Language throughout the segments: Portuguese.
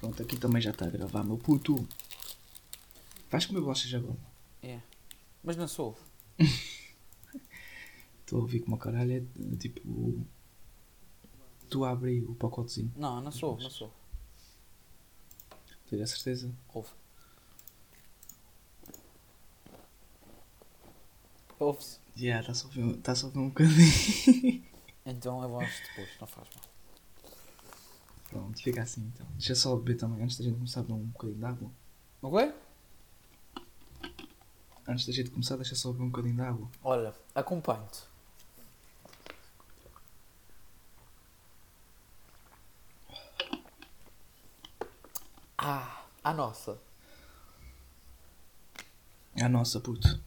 Pronto, aqui também já está a gravar, meu puto. Vais comer bolachas agora? É. Mas não sou. Estou a ouvir como caralho é tipo. Tu abre o pacotezinho. Não, não sou, não sou. Tenho a certeza. Ouve. Ouve-se. Já, yeah, está-se a ouvir, tá a ouvir um bocadinho. Então eu acho depois, não faz mal. Pronto, fica assim então. Deixa só beber também, antes da gente começar a beber um bocadinho de água. O quê? Antes da gente começar, deixa só beber um bocadinho de água. Olha, acompanho-te. Ah, a nossa. A nossa, puto.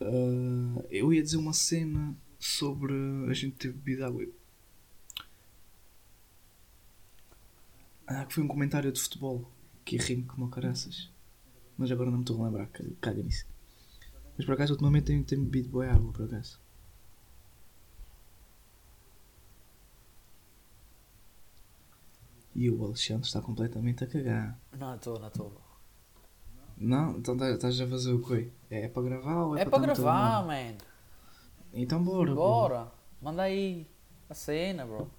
Uh, eu ia dizer uma cena sobre a gente ter bebido água. Ah, que foi um comentário de futebol que rimo como caraças. Mas agora não me estou a lembrar, caga nisso. Mas por acaso ultimamente tenho, tenho bebido boa água, por acaso. E o Alexandre está completamente a cagar. Não estou, não estou. Não? Então tá- estás a fazer o quê? É para gravar ou é, É para gravar, man. Então bora, bro. Bora. Manda aí a cena, bro.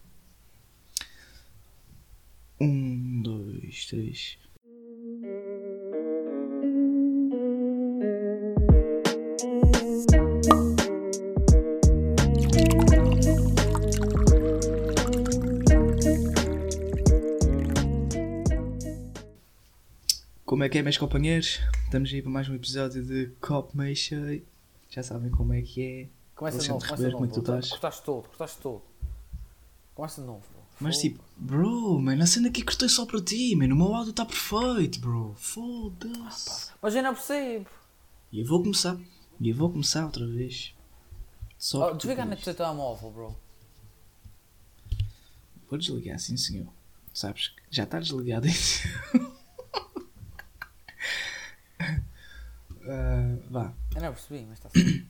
Um, dois, três. Como é que é, meus companheiros? Estamos aí para mais um episódio de Cop Cheio. Já sabem como é que é. Começa de novo, começa de novo. é estás? Cortaste todo, cortaste todo. Começa de novo. Mas Fogo. tipo, bro, man, a cena aqui cortei só para ti, man. O meu áudio está perfeito, bro. Foda-se. Mas eu não percebo. E eu vou começar. E eu vou começar outra vez. Só Oh, desliga pediste. teu telemóvel, bro. Vou desligar, sim senhor. Sabes que já está desligado isso. Ah, vá. Eu não percebi, mas está certo.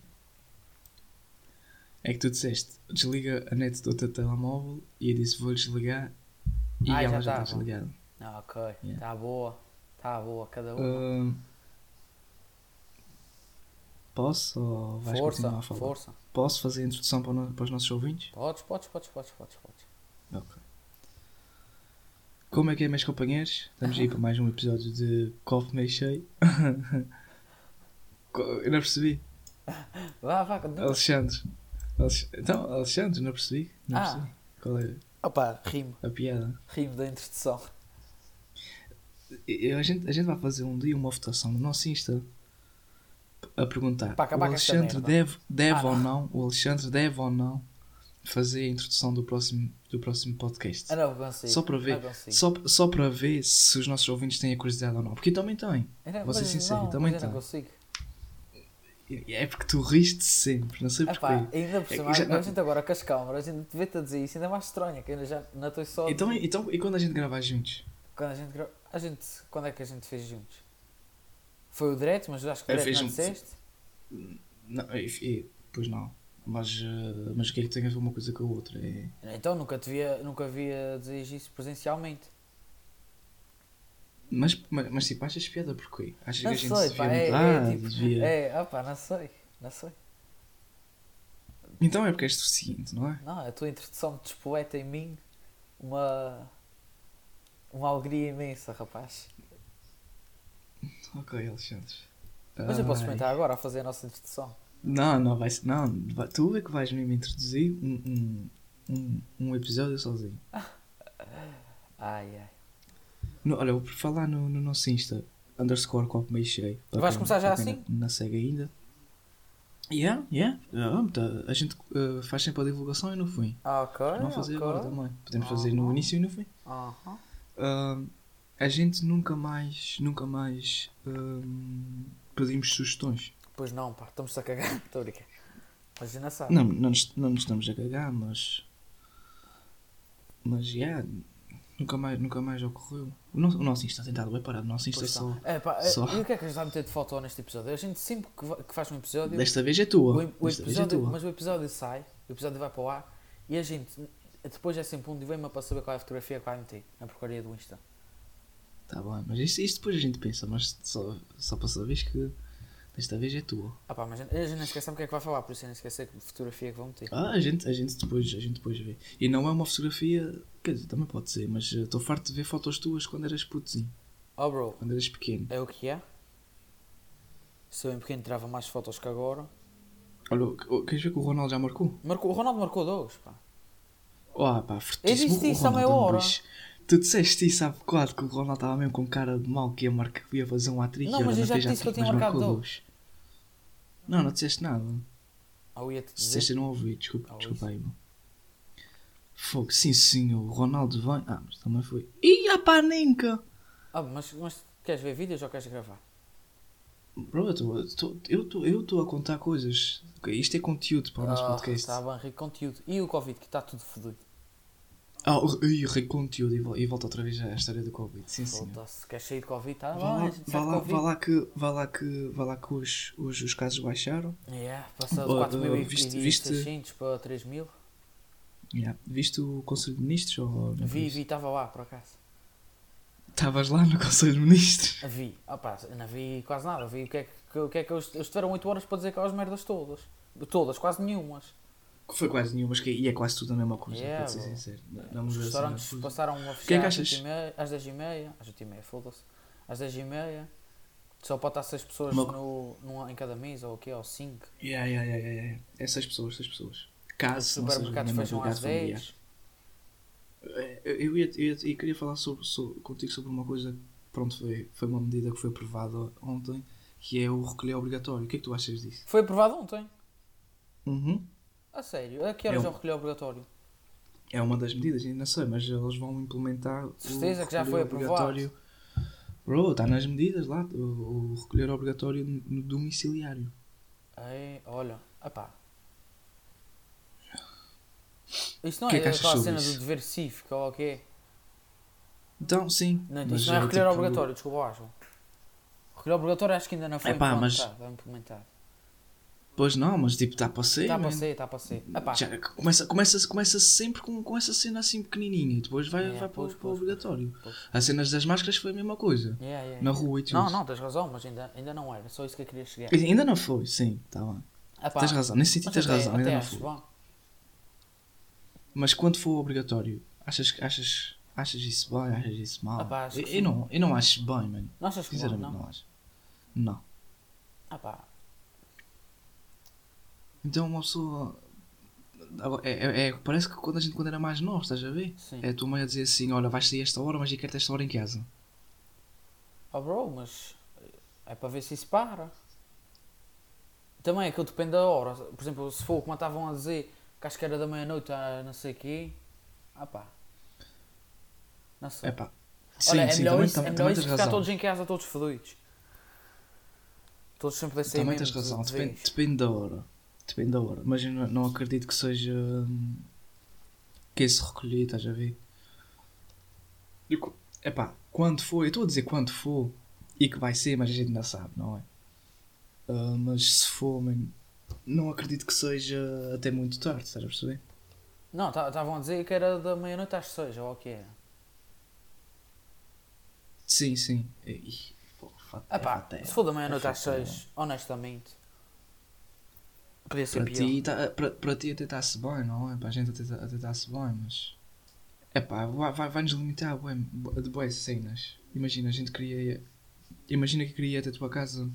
É que tu disseste, desliga a net do teu telemóvel e eu disse vou desligar e Ah, ela já está desligada. Ah, ok. Está Yeah. boa. Está boa, cada uma. Ah, posso ou vais força, continuar a falar? força. Posso fazer a introdução para, no- para os nossos ouvintes? Podes, podes, podes, podes, podes, podes. Ok. Como é que é, meus companheiros? Estamos aí para mais um episódio de Copo Meio Cheio. Eu não percebi. Vá, vá, continua. Alexandre. Então, Alexandre, não percebi. Não Ah. percebi. Qual é Opa, rimo. a piada? Rimo da introdução. Eu- a, gente, a gente vai fazer um dia uma votação no nosso Insta a perguntar Para o Alexandre deve, deve Ah, ou não. não, o Alexandre deve ou não fazer a introdução do próximo, do próximo podcast. Eu não consigo. Só para ver, Não consigo. só, só para ver se os nossos ouvintes têm a curiosidade ou não. Porque também não- vou ser sincero, não, também mas eu não tenho. consigo. E É porque tu riste sempre, não sei porquê. Epá, ainda por É cima, que já- a gente agora com as câmaras, a gente a dizer isso, ainda é mais estranho, que ainda já não estou só. Então, então, e quando a gente gravar juntos? Quando a gente gra- A gente. Quando é que a gente fez juntos? Foi o direto, mas acho que o direto não um- disseste? Não, e- e- pois não. Mas, eh, mas o que é que tem a ver uma coisa com a outra? É... Então nunca te via, nunca via dizer isso presencialmente. Mas, mas, mas tipo, achas piada porquê? Achas Não que a gente sei, se pá, é, é, tipo, devia- é, opá, não sei, não sei. Então é porque és suficiente, não é? Não, a tua introdução despoeta em mim uma. uma alegria imensa, rapaz. Ok, Alexandre. Mas eu posso experimentar agora a fazer a nossa introdução. Não, não, vai, não vai- tu é que vais mesmo introduzir um, um, um, um episódio sozinho. Ai ai. No, olha, vou falar no, no nosso Insta, underscore copo meio cheio. Vais começar já assim? Não segue ainda. Yeah, yeah. Ah, tá. A gente uh, faz sempre a divulgação e no fim. Ah, ok. Não fazer ok. agora também. Podemos fazer no início e no fim. Aham. Ah, a gente nunca mais, nunca mais ah, pedimos sugestões. Pois não, pá, estamos a cagar. Estou a brincar. Mas não sabe. Não, não, nos, não nos estamos a cagar, mas. Mas, yeah, nunca mais, nunca mais ocorreu. O nosso, o nosso Insta tem estado bem parado. O nosso Insta só. É, pá, só- E o que é que a gente vai meter de foto neste episódio? A gente sempre que, que faz um episódio. Desta vez é tua. o, o é episódio tua. mas o episódio sai, o episódio vai para o ar e a gente depois é sempre um dilema para saber qual é a fotografia que vai meter na porcaria do Insta. Tá bem, mas isto, isto depois a gente pensa, mas só, só para saberes que desta vez é tua. Ah pá, mas a gente nem esquece o que é que vai falar, por isso eu nem esquecer que fotografia que vão meter. Ah, a gente, a gente, depois, a gente depois vê. E não é uma fotografia, quer dizer, também pode ser, mas eh, estou farto de ver fotos tuas quando eras putozinho, Oh bro, quando eras pequeno. é o que é? Se eu em pequeno tirava mais fotos que agora. Olha, queres ver que o Ronaldo já marcou? Marcou, o Ronaldo marcou dois, pá. Oh, pá, fortíssimo. O isso meia Ronaldo é um hora. bicho. Tu disseste isso há bocado que o Ronaldo estava mesmo com cara de mal que ia, marcar, que ia fazer um hat-trick. Não, mas eu já te disse que eu tinha marcado dois. Não, não disseste nada. Ah, eu ia te Se dizer. disseste eu não ouvi, desculpa, Ah, desculpa aí, bro. Fogo, sim senhor, o Ronaldo vem. Ah, mas também foi. Ih, a paninca! Ah, mas, mas queres ver vídeos ou queres gravar? Bro, eu estou- a contar coisas. Isto é conteúdo para o nosso Ah, podcast. Está bem, rico conteúdo. E o Covid, que está tudo fodido. Ah, o- rico conteúdo e, vol- e volta outra vez à história do Covid. Sim. Foda-se, queres sair de Covid? Está Vá lá, vá lá, vá lá que, vá lá que, vá lá que os, os, os casos baixaram. Yeah, passou de Oh, 4.600 oh, viste- viste- para 3.000. Yeah. Viste o Conselho de Ministros? Ou Vi, viste? vi, estava lá por acaso. Estavas lá no Conselho de Ministros? Vi, opá, não vi quase nada. Vi o que é que, o que, é que eles, eles tiveram 8 horas para dizer aquelas merdas todas. Todas, quase nenhumas. Foi quase nenhuma, mas que, e é quase tudo a mesma coisa, Yeah, para ser sincero. Não, Os restaurantes assim, passaram a fechar que é que às achas? 8h30, às 10h30, às 8h30, foda-se, às 10h30, só pode estar 6 pessoas Uma- no, numa- em cada mesa, ou o quê, ou 5. Yeah, yeah, yeah, yeah. É seis pessoas, seis pessoas. Os Caso seja supermercados fecham às familiar. 10. É, Eu, ia, eu, ia- eu queria falar sobre, sobre- contigo sobre uma coisa que pronto, foi, foi uma medida que foi aprovada ontem, que é o recolher obrigatório. O que é que tu achas disso? Foi aprovado ontem. Uhum. A sério, a que horas É é um- o recolher obrigatório? É uma das medidas, ainda não sei, mas eles vão implementar Certeza o que já foi aprovado. Bro, está nas medidas lá, o, o recolher obrigatório no domiciliário. Ei, olha, epá. Isso não Que é, é que aquela cena isso? do dever cívico ou o quê? Então, sim. Não, mas isso não é é recolher tipo- obrigatório, desculpa João. Recolher obrigatório acho que ainda não foi Epá, mas- implementado. Pois não, mas tipo, está para ser. Está para man. ser, está para ser. Começa, começa, começa sempre com, com essa cena assim pequenininha e depois vai, É, vai para, pois, o- para o obrigatório. pois. As cenas das máscaras foi a mesma coisa. yeah, yeah, Na yeah. rua e tudo. Não, não, tens razão, mas ainda, ainda não era. Só isso que eu queria chegar. Ainda não foi, sim, está bem. Epá, Tens razão, nesse sentido tens até- razão, até ainda não foi. bom. Mas quando for obrigatório, achas, achas, achas isso bem, achas isso mal? Epá, eu, eu não, eu não acho bem, mano. Não achas que bom, não? não acho. Não. Epá, Então uma pessoa. É, é- é- parece que quando a gente quando era mais novo, estás a ver? sim. É a tua mãe a dizer assim, olha, vais sair esta hora, mas eu quero ter esta hora em casa. Oh bro, mas é para ver se isso para. Também é que eu depende da hora. Por exemplo, se for como estavam a dizer que acho que era da meia-noite a não sei o quê. Ah pá. Não sei. É pá. Sim, Olha, é sim, melhor também, isso, também, é melhor isso ficar razão. todos em casa, todos fodidos. Todos sempre desse Também tens razão, depende, depende da hora. Depende da hora. Mas eu não, não acredito que seja. hum, que esse recolher, estás a ver? É pá, quando for, eu estou a dizer quando for e que vai ser, mas a gente ainda sabe, não é? Ah, mas se for, mano, não acredito que seja até muito tarde, estás a perceber? Não, estavam a dizer que era da meia-noite às seis, ou o que era. Sim, sim. Ih, pô, Ah é se for da meia-noite É às seis, honestamente. Podia ser Para pior. ti, tá, para, para ti até está-se bem, não é? Para a gente até, está-se bem, mas. É pá, vai, vai, limitar bué- bué- de boas cenas. Imagina, a gente queria. Imagina que queria ir até a tua casa.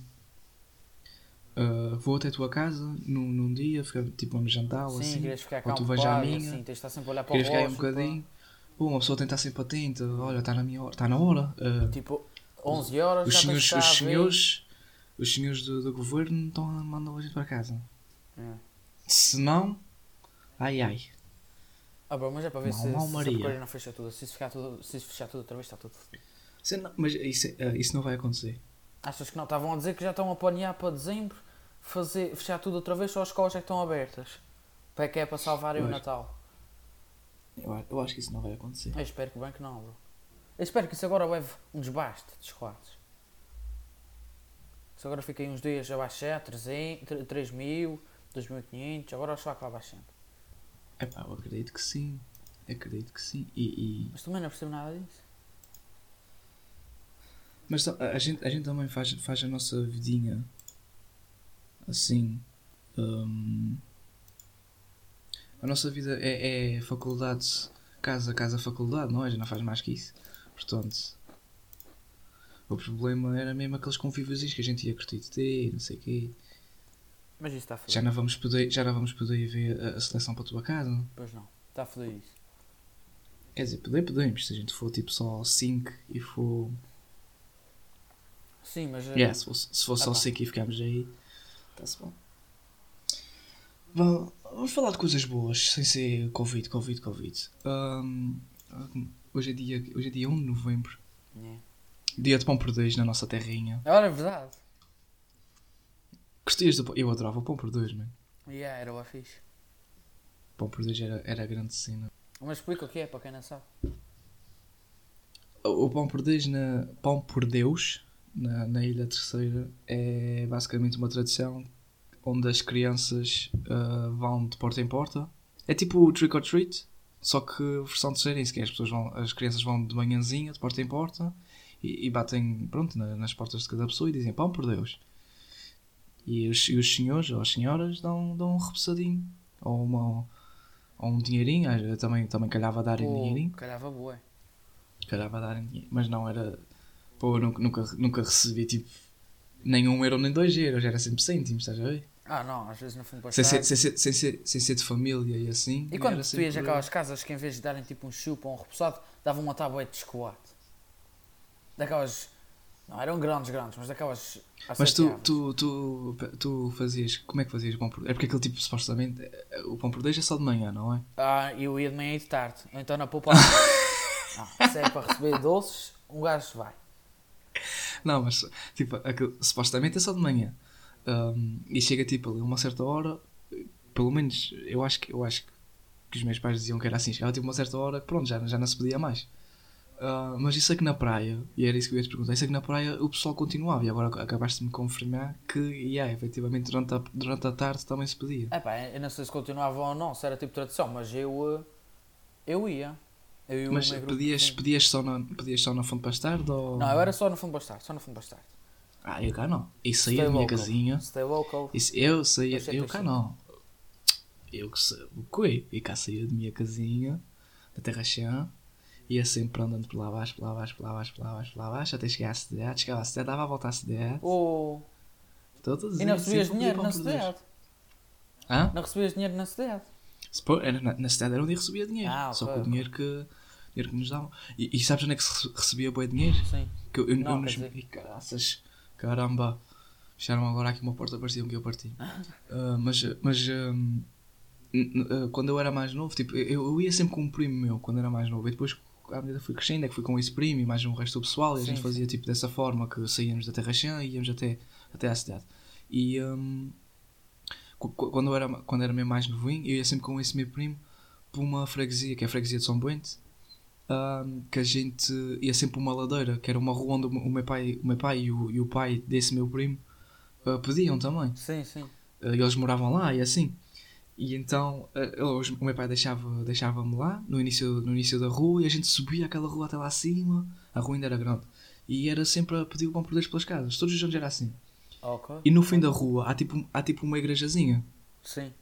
ah, vou até a tua casa num, num dia, ficar, tipo vamos jantar ou Sim, assim. querias ficar ou tu vais à minha, assim, tens de estar sempre a olhar para o ficar aí um bocadinho. Pô, uma pessoa estar sempre atenta. Olha, está na minha hora. Está na hora. ah, Tipo, 11 horas os senhores, os a senhores, os senhores do, do governo estão a mandar a gente para casa. É. Se não, ai ai. Ah, bro, mas é para ver Mal, se, mal, se, a não fecha tudo. Se isso, ficar tudo. se fechar tudo outra vez, está tudo. Se não- mas isso, ah, isso não vai acontecer. Achas que não? Estavam a dizer que já estão a planear para dezembro fazer, fechar tudo outra vez, só as escolas é que estão abertas. Para que é para salvarem o. Natal. Eu, eu acho que isso não vai acontecer. Eu espero que bem que não, bro. Eu espero que isso agora leve um desbaste de chocolates. Se agora fica aí uns dias a baixar, 300, 3 mil, 2.500, agora o chocolate vai baixando. É pá, eu acredito que sim. Acredito que sim. E, e- Mas também não percebo nada disso. Mas a, gente, a gente também faz, faz a nossa vidinha assim. hum, a nossa vida é, é faculdade, casa, casa, faculdade, não é? A gente não faz mais que isso. Portanto, o problema era mesmo aqueles convívios que a gente ia curtir de ter, não sei o quê. Mas isso está a foder. Já não vamos poder, já não vamos poder ver a, a seleção para a tua casa. Pois não. Está a foder isso. Quer dizer, poder podemos, se a gente for tipo só 5 e for. Sim, mas. eh, Yeah, se for, se for Ah, só pá. 5 e ficarmos aí, está-se bom. Vamos, vamos falar de coisas boas, sem ser Covid, Covid, Covid. Ahm, hoje, é dia, hoje é dia 1 de novembro, é. dia de pão por dois na nossa terrinha. Olha, é verdade. Gostias do pão? Eu adorava o pão por dois, mano. Yeah, era o fixe. Pão por dois era, era a grande cena. Mas explica o que é, para quem não sabe. O o pão por dois na pão por Deus na, na Ilha Terceira é basicamente uma tradição onde as crianças ah, vão de porta em porta. É tipo o trick or treat, só que versão terceira, que é, as pessoas vão, as crianças vão de manhãzinha, de porta em porta e, e batem pronto, na- nas portas de cada pessoa e dizem pão por Deus. E os, e os senhores ou as senhoras dão, dão um repousadinho ou, uma, ou um dinheirinho, ah, também, também calhava darem Pô, dinheirinho. calhava boa. Calhava darem dinheiro, mas não era. Pô, eu nunca, nunca, nunca recebi tipo nem um euro nem dois euros, era sempre cêntimos, estás a ver? Ah, não, às vezes não fomos para Sem ser, sem, ser, sem, ser, sem ser de família e assim. E quando tu ias aquelas casas que em vez de darem tipo um chupa ou um repousado, davam uma tábua de chocolate. Daquelas. Não, eram grandes, grandes, mas daquelas. Mas tu, tu, tu, tu fazias. Como é que fazias o pão por É porque aquele tipo, supostamente. eh, O pão por dois é só de manhã, não é? Ah, eu ia de manhã e de tarde. Então na poupança. não, se é para receber doces, um gajo vai. Não, mas tipo, aquele, supostamente é só de manhã. Ahm, e chega tipo ali a uma certa hora, pelo menos eu acho que eu acho que os meus pais diziam que era assim, chegava tipo uma certa hora pronto, já, já não se podia mais. Ah, mas isso aqui na praia, e era isso que eu ia te perguntar, isso aqui na praia o pessoal continuava e agora acabaste de me confirmar que, yeah, efetivamente durante a, durante a tarde também se podia. É pá, eu não sei se continuava ou não, se era tipo tradição, mas eu. eh, Eu ia. Eu e o Mas pedias, pedias, só na, pedias só na fonte bastardo ou... Não, eu era só no fundo bastardo, só no fundo bastardo. Ah, eu cá não. Eu saía da minha local. casinha. Stay local. Isso, eu saía, Eu eu cá não. Eu que sei, o que E cá saía de minha casinha, da Terra Chã, ia sempre andando por lá abaixo, por lá abaixo, por lá abaixo, por lá abaixo, por lá abaixo, até chegar à cidade, chegava à cidade, dava a volta à cidade. Oh. Todas E não recebias dinheiro na cidade. Hã? Não recebias dinheiro na cidade. Era na, na cidade era onde eu recebia dinheiro. Ah, Só que o dinheiro que, dinheiro que nos davam. E, e sabes onde é que se re- recebia bom dinheiro? Sim. Que eu, eu, Não, eu nos... dizer- caraças, caramba. Fecharam agora aqui uma porta, pareciam que eu parti. Ah, mas mas n- ah, quando eu era mais novo, tipo, eu, eu ia sempre com um primo meu quando era mais novo. E depois, à medida que fui crescendo, é que fui com esse primo e mais um resto do pessoal. E a Sim, gente sim. fazia tipo dessa forma que saíamos da Terra Chã e íamos até, até à cidade. E qu- quando, eu era, quando era mesmo mais novinho, eu ia sempre com esse meu primo para uma freguesia, que é a freguesia de São Bento. hum, que a gente ia sempre para uma ladeira, que era uma rua onde o meu pai, o meu pai e, o, e o pai desse meu primo ah, pediam também. Sim, sim. Uh, eles moravam lá e assim. E então uh, eles- o meu pai deixava- deixava-me lá no início, no início da rua e a gente subia aquela rua até lá acima. A rua ainda era grande. E era sempre a pedir o pão por Deus pelas casas. Todos os anos era assim. Ok. E no fim da rua há tipo, há tipo uma igrejazinha. Sim.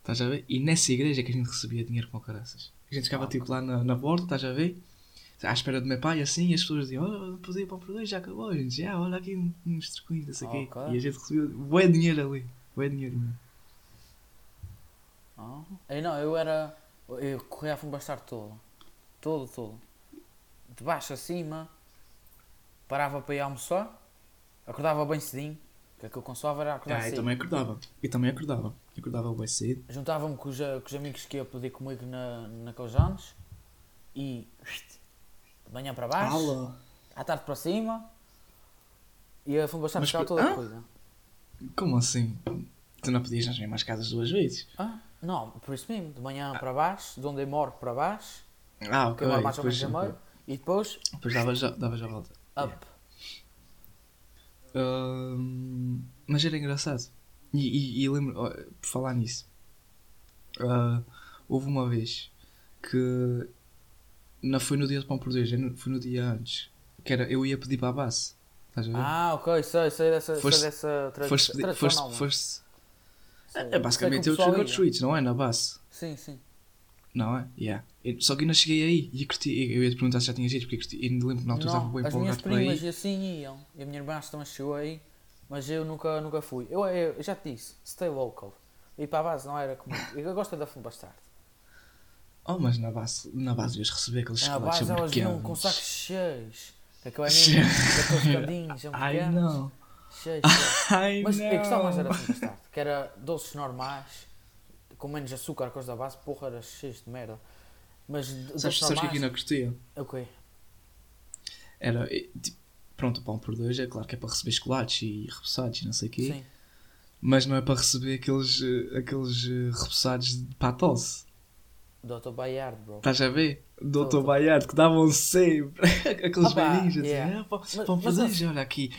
Estás a ver? E nessa igreja que a gente recebia dinheiro com caraças. A gente ficava Ah, tipo lá na, na borda, estás a ver? À espera do meu pai assim, e as pessoas diziam: Oh, pedir pão por Deus, já acabou, a gente. Já, olha aqui uns trocões, não sei o quê. E a gente recebia bué dinheiro ali. Bué dinheiro mesmo. Ah. Aí não, eu era. Eu corria a fundo bastardo todo. Todo, todo. De baixo a cima. Parava para ir almoçar. Acordava bem cedinho. Que aquilo que eu consolava era acordar Ah, eu cedo. também acordava. Eu também acordava. Eu acordava bem cedo. Juntava-me com os, com os amigos que ia pedir comigo na, naqueles anos. E. De manhã para baixo. Ala! À tarde para cima. E a Mas ficava toda a Ah? coisa. Como assim? Tu não podias nas mesmas casas duas vezes? Ah, não, por isso mesmo. De manhã para baixo. De onde eu moro para baixo. Ah, ok. eu moro mais ou menos meio. E depois. depois dava já, dava já a volta. Up. Ahm, mas era engraçado. E, e, e lembro, ó, por falar nisso, ah, houve uma vez que não foi no dia de pão por dois, é foi no dia antes. Que era, eu ia pedir para a base. Estás a ver? Ah, ok, sei, sei dessa, sei dessa tradi foste, tradição. foste, não, foste, é sei basicamente é o trick or treat, não é? Na base. Sim, sim. Não é? Yeah. Eu- Só que ainda cheguei aí e curti. Eu ia te perguntar se já tinhas ido, porque curti. Eu lembro que na altura estava bem as minhas empolgado para primas e assim iam. E a minha irmã também chegou aí, mas eu nunca, nunca fui. Eu, eu, eu já te disse, stay local. Ir para a base não era comigo. Eu gosto da fundo bastardo. Oh, mas na base, na base ias receber aqueles Na chocolates base elas vinham com sacos cheios. Aquilo é mesmo, daqueles bocadinhos, são Ai não. Ai Mas não. eu gostava mais era fundo bastardo. Que era doces normais, com menos açúcar, coisa da base. Porra, era cheios de merda. Mas Sabes, sabes que é normais... ainda curtia? Ok. Era, tipo, pronto, o pão por dois é claro que é para receber chocolates e repousados e não sei o quê. Sim. Mas não é para receber aqueles, eh, aqueles eh, repousados de patose. Dr. Bayard, bro. Estás a ver? Doutor. Baiardo que davam sempre aqueles velhinhos a dizer, yeah. "Ah, pão, Mas- pão por dois, olha aqui.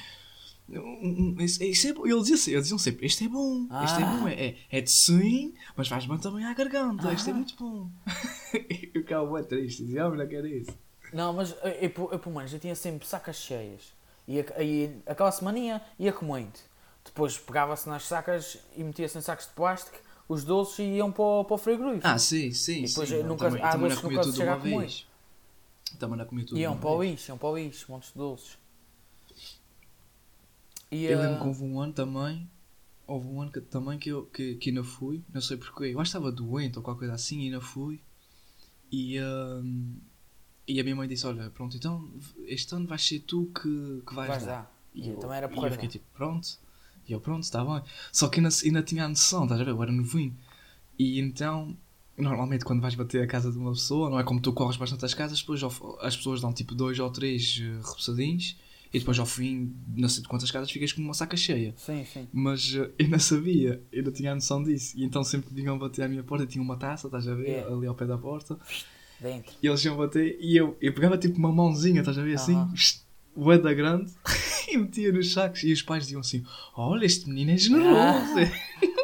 Um, um, Isso, é bom. Eles diziam, eles diziam sempre: Este é bom, este é Ah. bom, é, é, é de swing, mas faz bem também à garganta. Este é Ah. muito bom. e o carro é triste, dizia: Ah, não quero isso. Não, mas eu, eu, eu pelo menos eu tinha sempre sacas cheias. E, a- e aquela semaninha ia comendo. Depois pegava-se nas sacas e metia-se em sacos de plástico, os doces e iam para o, para o frigorífico. Ah, sim, sim. E depois sim. nunca- também, há também não comia tudo uma vez. Também não comia tudo iam para o lixo, iam para o lixo, montes de doces. Eu eh, lembro que houve um ano também, houve um ano que, também que eu que, que ainda fui, não sei porquê, eu acho que estava doente ou qualquer coisa assim e ainda fui. E, hum, e a minha mãe disse, olha, pronto, então este ano vais ser tu que, que vais, vais dar. dar. E eu também era e eu fiquei tipo, pronto. E eu, pronto, está bem. Só que ainda, ainda tinha a noção, estás a ver? Eu era novinho. E então, normalmente quando vais bater a casa de uma pessoa, não é como tu corres bastante as casas, depois as pessoas dão tipo dois ou três uh, repousadinhos e depois ao fim, não sei de quantas casas, ficas com uma saca cheia. Sim, sim. Mas uh, eu não sabia, eu não tinha a noção disso. E então sempre que vinham bater à minha porta, tinha uma taça, estás a ver? Yeah. Ali ao pé da porta. Dentro. E eles iam bater e eu, eu pegava tipo uma mãozinha, estás a ver assim, Aham. boeda grande, e metia nos sacos. E os pais diziam assim: Olha, este menino é generoso.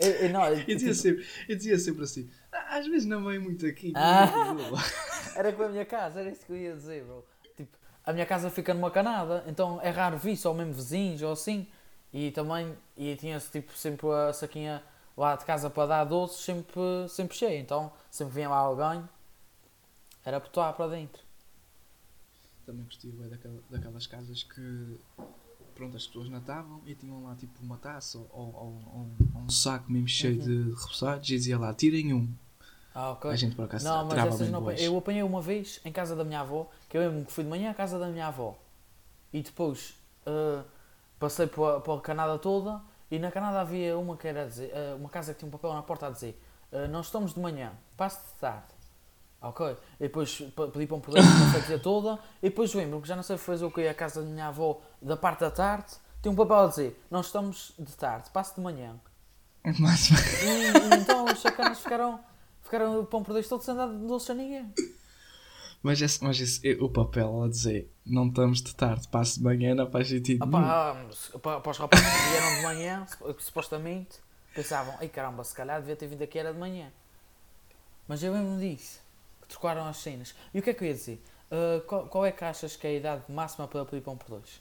Eu, eu, não, eu, Eu, dizia tipo, sempre, eu dizia sempre assim: "Ah, Às vezes não vem muito aqui. Ah. é Era com a minha casa, era isso que eu ia dizer, bro. A minha casa fica numa canada, então é raro vir só mesmo vizinhos ou assim. E também, e tinha-se tipo sempre a saquinha lá de casa para dar doces sempre, sempre cheia. Então, sempre vinha lá alguém, era botar para dentro. Também gostei daquela, daquelas casas que pronto, as pessoas natavam e tinham lá tipo uma taça ou, ou- ou- ou um saco mesmo cheio Uhum. de repousados e dizia lá: Tirem um. Ah, ok. A gente por acaso Não, mas tirava essas bem não. Eu apanhei uma vez em casa da minha avó, que eu lembro que fui de manhã à casa da minha avó. E depois eh, passei pela, Canada toda e na Canada havia uma que era dizer, eh, uma casa que tinha um papel na porta a dizer eh, nós estamos de manhã, passe de tarde. Ok. E depois pedi para um poder passei a dizer toda. E depois lembro que já não sei fazer o que à casa da minha avó da parte da tarde. Tem um papel a dizer nós estamos de tarde, passe de manhã. Mas, E, e então os sacanas ficaram, ficaram pão por dois todos sem dar doce a ninguém. mas, esse, mas esse, o papel a dizer: Não estamos de tarde, passe de manhã, não faz sentido. Pá, ah, para, para os rapazes que vieram de manhã, sup- supostamente, pensavam, ai caramba, se calhar devia ter vindo aqui era de manhã. Mas eu lembro disso, que trocaram as cenas. E o que é que eu ia dizer? Ah, qual, qual é que achas que é a idade máxima para pedir pão por dois?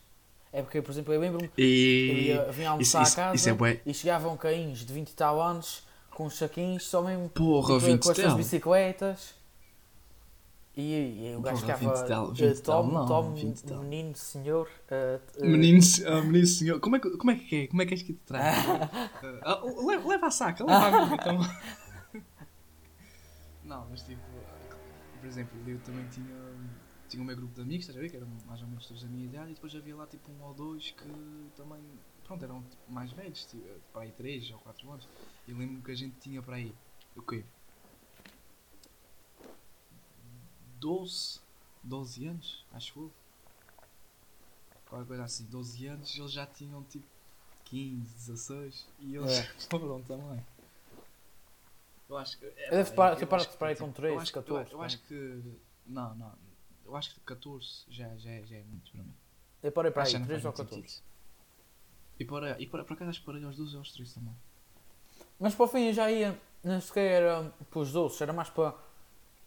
É porque, por exemplo, eu lembro-me, eu E. ia, vinha almoçar isso- a casa isso é bué. e chegavam cainhos de 20 e tal anos com os saquinhos, só mesmo Porra, com, 20 com as bicicletas. E, e o gajo Porra, ficava, 20 tal, eh, 20 tal, Tom, não, Tom, 20 tal. menino, senhor, eh, eh, Menino, ah, menino senhor, como é, que, como é que é? Como é que és que te traz? Ah, leva, leva a saca, leva a mim, então. Não, mas tipo, por exemplo, eu também tinha, tinha o meu grupo de amigos, estás a ver? Que eram mais ou menos todos da minha idade, e depois havia lá tipo um ou dois que também, pronto, eram tipo, mais velhos, tipo, para aí 3 ou 4 anos. E lembro-me que a gente tinha para aí, o quê? 12, 12 anos, acho eu. Qualquer coisa assim, 12 anos, eles já tinham tipo 15, 16 e eles É. foram também. Eu acho que. É, Eu pá, eu acho de parar que, com tipo, 13, eu acho eu- 14, Eu, acho que. Não, não. Eu acho que 14 já, já, já é muito para mim. Eu parei para aí, já não 3 ou faz muito 14. sentido. E para, e para, por acaso acho que parei aos 12 ou aos 13 também. Mas para o fim eu já ia, nem sequer era para os doces, era mais para,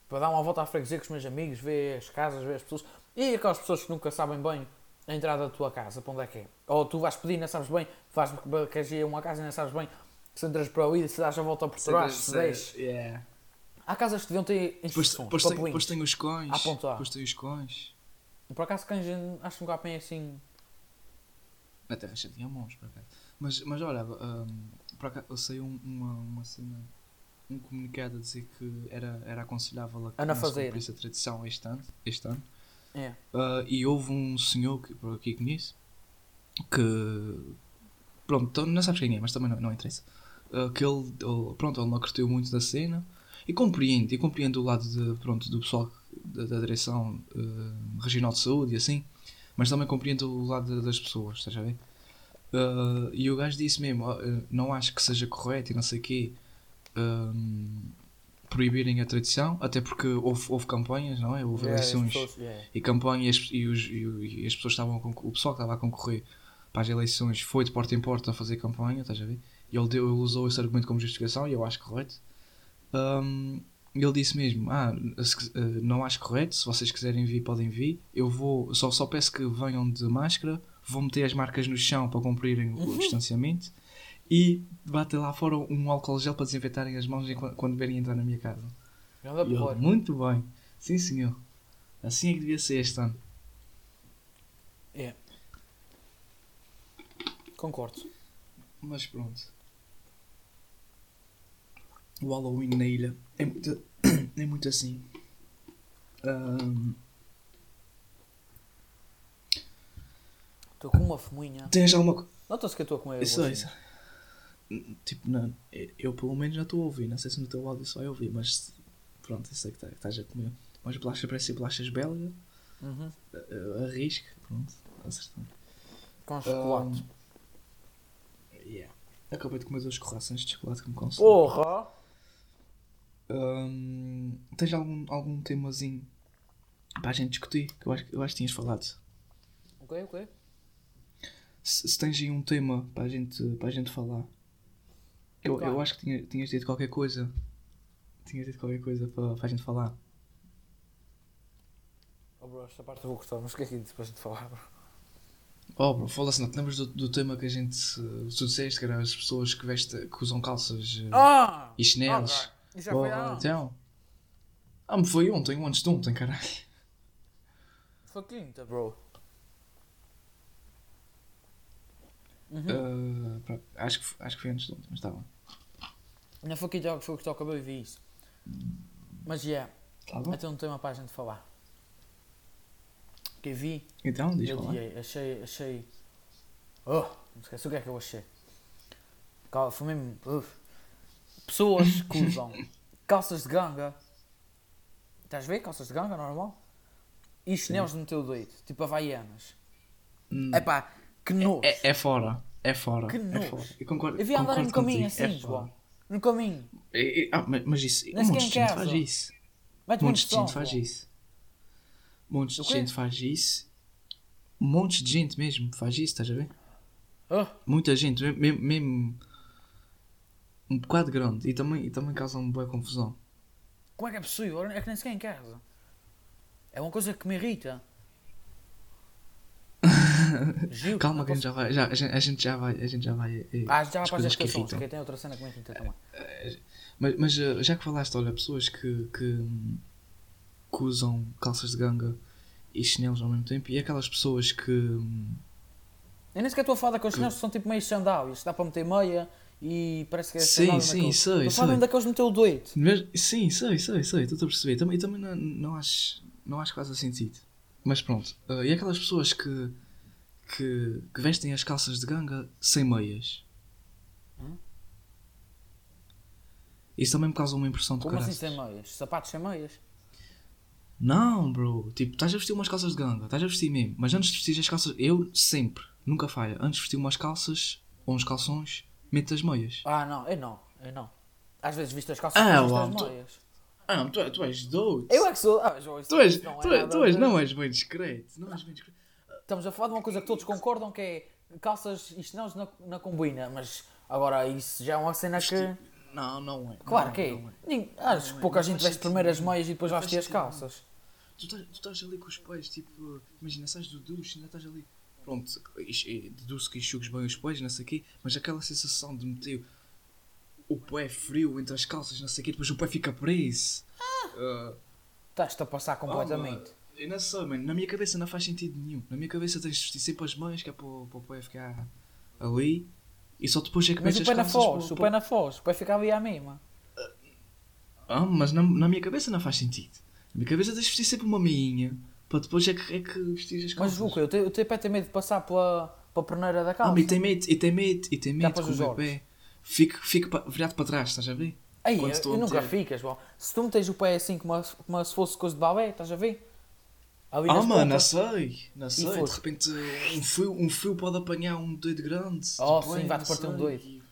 Para dar uma volta à freguesia com os meus amigos, ver as casas, ver as pessoas. E aquelas pessoas que nunca sabem bem a entrada da tua casa, para onde é que é. Ou tu vais pedir, não sabes bem, vais, queres ir a uma casa e não sabes bem se entras para o se dás a volta por trás, se deixes. Yeah. Há casas que deviam ter instruções, depois, tem, os cões. À ponta A. Depois tem os cões. Por acaso cães acho que nunca apanhei assim. Na Terra já tinha mãos, por acaso. Mas, mas olha, hum, acaso, eu sei um- uma, uma cena, um comunicado a dizer que era, era aconselhável a que Ana não se fazer. cumprisse a tradição este ano. Este ano. É. Ah, e houve um senhor que por aqui conheço que pronto, não sabes quem é, mas também não, não interessa. Ah, que ele, pronto, ele não curtiu muito da cena e compreende, e o lado de, pronto, do pessoal da, da direção ah, regional de saúde e assim, mas também compreende o lado da- das pessoas, estás a ver? Ah, e o gajo disse mesmo, "Ah, ah, não acho que seja correto e não sei o quê ahm, proibirem a tradição, até porque houve, houve campanhas, não é? Houve eleições pessoas- é. e campanha e as, os- e as pessoas estavam o pessoal que estava a concorrer para as eleições foi de porta em porta a fazer campanha, estás a ver? E ele, deu, ele usou esse argumento como justificação e eu acho correto. E ele disse mesmo: Ah, se- eh, não acho correto, se vocês quiserem vir, podem vir. Eu vou, só, só peço que venham de máscara, vou meter as marcas no chão para cumprirem o distanciamento e bater lá fora um álcool gel para desinfetarem as mãos quando vierem entrar na minha casa. E porra. muito bem, sim senhor. Assim é que devia ser este ano. É. Concordo. Mas pronto. O Halloween na ilha é muito, é muito assim. Ahm, Estou com uma fuminha. tens alguma coisa? Nota-se que eu estou a comer. Isso, é isso. Tipo, não, eu pelo menos já estou a ouvir. Não sei se no teu áudio só eu ouvi, mas pronto, eu sei que tá- estás a comer. Mas bolachas parecem bolachas belga. Uhum. Uh, arrisco, pronto, acertei. Com chocolate. Yeah. Acabei de comer dois croissants de chocolate que me consome. Porra! Hum, tens algum, algum temazinho para a gente discutir? Que eu acho, eu acho que tinhas falado. Ok, ok. Se, se tens aí um tema para a gente, para a gente falar. Eu, Claro. eu acho que tinha, tinhas dito qualquer coisa. Tinhas dito qualquer coisa para, para a gente falar. Oh bro, esta parte eu vou gostar, mas o que é que depois de falar? bro? Oh, bro, fala-se, não te lembras do, do tema que a gente. Tu disseste que eram as pessoas que, vestem, que usam calças eh, Ah! e chinelos. ok. Isso já foi Oh, então. Ah, me foi ontem, antes de ontem, caralho. Foi quinta, bro. Uh, pronto, acho, que, acho que foi antes de ontem, mas está bem. Não foi quinta, foi que acabei de ver isso. Mas, yeah, Está bom? até um tema para a gente falar. Que vi, Então, diz eu lá. odiei, achei, achei... Oh, não esqueci o que é que eu achei. Cal- Foi mesmo... Pessoas que usam calças de ganga. Estás a ver? Calças de ganga, normal. E chinelos no teu dedo, tipo havaianas. Hum, Epá, que nojo. É, é fora. É fora. Que é nojo. fora. Eu concordo. Vi andar no caminho contigo, assim, é. João. No caminho. É- é- ah, mas, isso. Um monte de gente faz isso. Mete Montes de gente faz isso. Montes O de gente faz isso. Montes de gente mesmo faz isso, estás a ver? Oh, Muita gente, me- mesmo, mesmo um bocado grande. E também, e também causa uma boa confusão. como é que é possível? É que nem sequer em casa. É uma coisa que me irrita. Gil, Calma que a gente já vai. Já, a, gente, a gente já vai. A gente já vai eh, Ah, já vai para as coisas que que tem outra cena que me irrita também. Mas, mas eh, já que falaste, olha, pessoas que, que, que usam calças de ganga e chinelos ao mesmo tempo, e aquelas pessoas que. Eu nem sequer estou a falar daqueles chinelos que são tipo meio sandálias, dá para meter meia e parece que é Sim, sim, naquele. sei, Estou mesmo daqueles no teu doito. Mas, sim, sei, sei, sei, estou a perceber. Também, também não, não, acho, não acho faça sentido. Mas pronto, eh, e aquelas pessoas que, que, que vestem as calças de ganga sem meias? Hum? Isso também me causa uma impressão de Como assim sem meias? Sapatos sem meias? Não, bro. Tipo, estás a vestir umas calças de ganga, estás a vestir mesmo. Mas antes de vestir as calças, eu sempre, nunca falha, antes de vestir umas calças ou uns calções, meto as meias. Ah, não, eu não, eu não. Às vezes visto as calças Ah, visto as tu- meias. Ah, não, tu, tu és doido. Eu é que sou. Ah, Tu és, não é tu, tu és, não és bem discreto. Não és bem discreto. Estamos a falar de uma coisa que todos concordam que é calças e chinelos na, na combina, mas agora isso já é uma cena que. Não, não é. Claro não, que é. é. Nin- Acho que é, pouca não gente veste primeiro as meias e depois Não vai faz vestir as calças. Tu estás, tu estás ali com os pés, tipo, imagina, sais do duche, ainda estás ali. Pronto, deduzo que enxugues bem os pés, não sei o quê, mas aquela sensação de meter o pé frio entre as calças, não sei o quê, depois o pé fica preso. Ah, Estás-te a passar completamente. Ah, eu não sei, mano, na minha cabeça não faz sentido nenhum. Na minha cabeça tens de vestir sempre as mãos, que é para, o- para o pé ficar ali, e só depois é que Mas metes o as pé na calças foz, para- o pé na foz, o pé ficava aí à mesma. Ah, mas na, na minha cabeça não faz sentido. Na minha cabeça tens de vestir sempre uma meinha, para depois é que, é que vestir as calças. Mas Luca, o teu, o teu pé tem medo de passar pela, pela perneira da Ah, calça. mas e tem medo, e tem medo, e tem medo que o pé fique, fique pa- virado para trás, estás a ver? Aí, eu, eu nunca ficas, bom. Se tu metes o pé assim como, como se fosse coisa de balé, estás a ver? Ali Ah, mano, não sei, não sei. De repente um fio, um fio pode apanhar um doido grande. Oh, de sim, pé, vai-te partir um doido. E,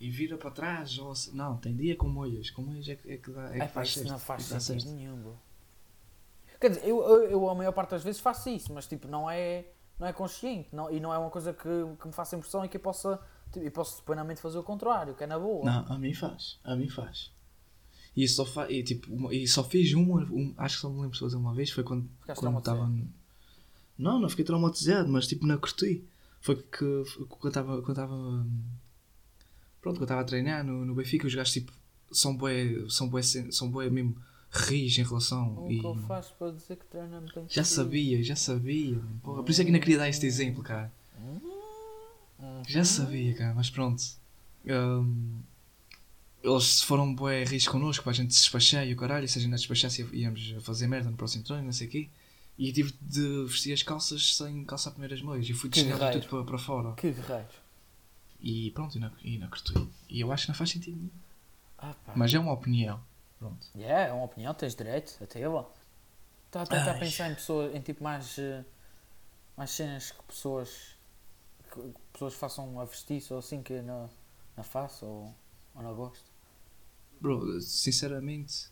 e vira para trás. Ou assim. Não, tem dia com moias. Com moias é que, é que, dá, é que Ai, pá, faz certo, não faz sentido nenhum, bro. Quer dizer, eu, eu, eu a maior parte das vezes faço isso, mas tipo, não é, não é consciente não, e não é uma coisa que, que me faça impressão e que eu possa, tipo, eu posso plenamente fazer o contrário, que é na boa. Não, a mim faz. A mim faz. E só, fa e, tipo, uma- e só fiz uma, um, acho que só me lembro de fazer uma vez, foi quando estava. Não, não fiquei traumatizado, mas tipo, não curti. Foi que quando estava. Quando estava pronto, quando estava a treinar no, no Benfica, os gajos tipo, são bué, são bué, são bué mesmo ris em relação. O E que eu faço para dizer que treino não tem já sabia, já sabia. Porra, por isso é que ainda queria dar este exemplo, cara. Já sabia, cara, mas pronto. Hum, eles foram bué ris connosco para a gente se despachar e o caralho, se a gente não despachasse íamos fazer merda no próximo treino, não sei o quê. E tive de vestir as calças sem calçar primeiras meias e fui guerreiro. tudo para, para fora. Que guerreiro. E pronto, e não, e não curti. E eu acho que não faz sentido nenhum. Ah. Mas é uma opinião. Pronto. Yeah, é uma opinião, tens direito a tê-la. Estava a tentar Ai. pensar em pessoas, em tipo mais, eh, mais cenas que pessoas que pessoas façam a vestir ou assim que eu não, não faço ou, ou não gosto. Bro, sinceramente,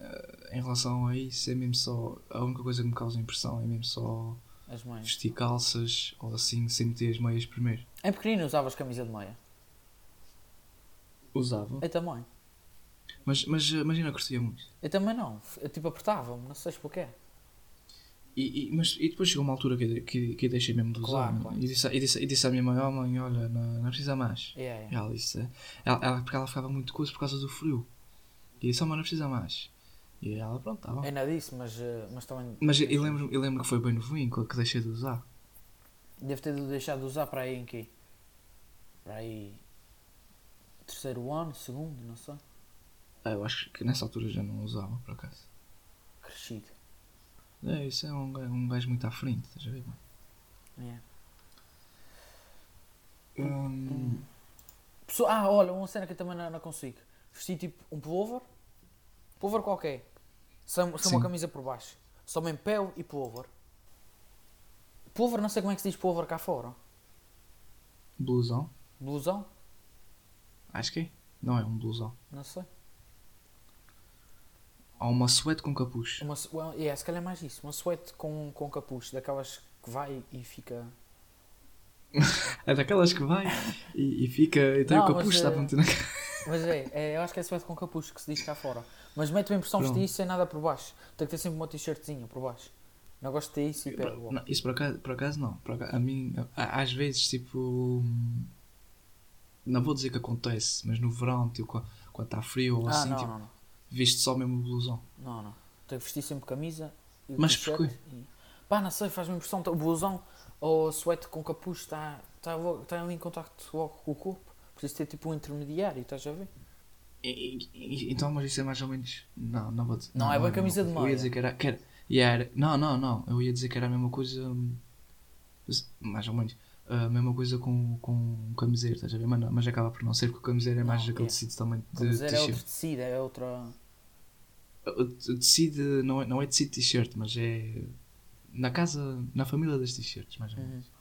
eh, em relação a isso, é mesmo só. A única coisa que me causa impressão é mesmo só As meias. vestir calças ou assim, sem meter as meias primeiro. Em pequenino usavas camisa de meia. Usava. Eu também. Mas, mas imagina, curtia muito. Eu também não. Eu tipo apertava-me, não sei porquê. E, e- mas, e depois chegou uma altura que, que, que eu deixei mesmo de usar. Claro, né? claro. E, disse, e, disse, e disse à minha mãe: Oh mãe, olha, não, não precisa mais. Yeah, E yeah. ela disse: ela, ela, Porque ela ficava muito coisa por causa do frio. E disse: Oh mãe, não precisa mais. E ela, pronto, tá bom. Ainda disse, mas, eh, mas também. Mas eu, lembro, eu lembro que foi bem novinho que que deixei de usar. Deve ter deixado de usar para aí em quê? Para aí. Terceiro ano, segundo, não sei. Ah, eu acho que nessa altura já não usava, por acaso. Crescido. É, isso é um, gajo- um gajo muito à frente, estás a ver? Yeah. Hum, Pessoa- ah, olha, uma cena que eu também não, não consigo. Vestir tipo um pullover, pullover qualquer, sem, sem uma camisa por baixo. Só mesmo pele e pullover. Pullover, não sei como é que se diz pullover cá fora. blusão? Blusão? Acho que é. Não é um blusão. Não sei. Há uma suéte com capuz. Uma, well, yeah, se calhar é mais isso. Uma suéte com, com capuz, daquelas que vai e fica. É daquelas que vai e, e fica. E tem Não, o capuz, está para meter na cara. Mas é, é, eu acho que é suéte com capuz que se diz cá fora. Mas mete-me a impressão vestir isso sem nada por baixo. Tem que ter sempre uma t-shirtzinha por baixo. Não gosto de ter isso e pego. Não, isso por acaso, por acaso não. Por acaso, a mim, às vezes, tipo. hum, Não vou dizer que acontece, mas no verão, tipo, quando- está frio ou Ah, assim, não, tipo, não, não. Viste só mesmo o blusão. Não, não. Tenho que vestir sempre camisa e Mas porquê? e- Pá, não sei, faz-me impressão. O blusão ou a suéte com capuz está, está, logo- está ali em contacto logo com o corpo. Preciso ter tipo um intermediário, estás a ver? E- e- e- então, mas isso é mais ou menos. Não, não vou dizer. Não, é bem a camisa mesma de coisa. Eu ia dizer que era. Que era, era não, não, não. Eu ia dizer que era a mesma coisa. hum, Mais ou menos. A mesma coisa com, com um camiseiro, estás a ver? Mas, não, mas acaba por não ser, porque o camiseiro é mais Não, aquele é. tecido também de dizer, é outro tecido, é outra. O tecido não é, não é tecido de t-shirt, mas é. Na casa, na família das t-shirts, mais ou menos. Uhum.